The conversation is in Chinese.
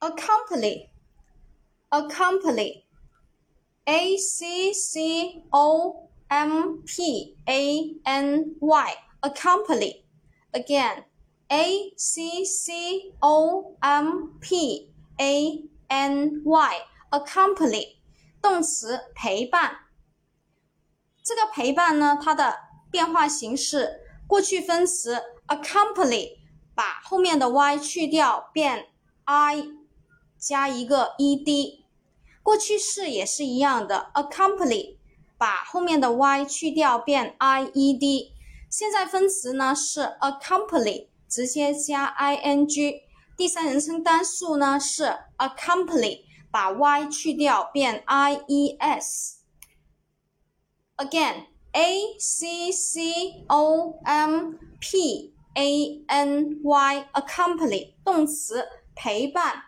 accompany accompany a c c o m p a n y accompany again a c c o m p a n y accompany 动词陪伴。这个陪伴呢，它的变化形式，过去分词 accompany 把后面的 y 去掉，变 i 加一个 ed。过去式也是一样的，accompany 把后面的 y 去掉变 i e d。现在分词呢是 accompany 直接加 i n g。第三人称单数呢是 accompany 把 y 去掉变 i e s。Again a c c o m p a n y accompany 动词陪伴。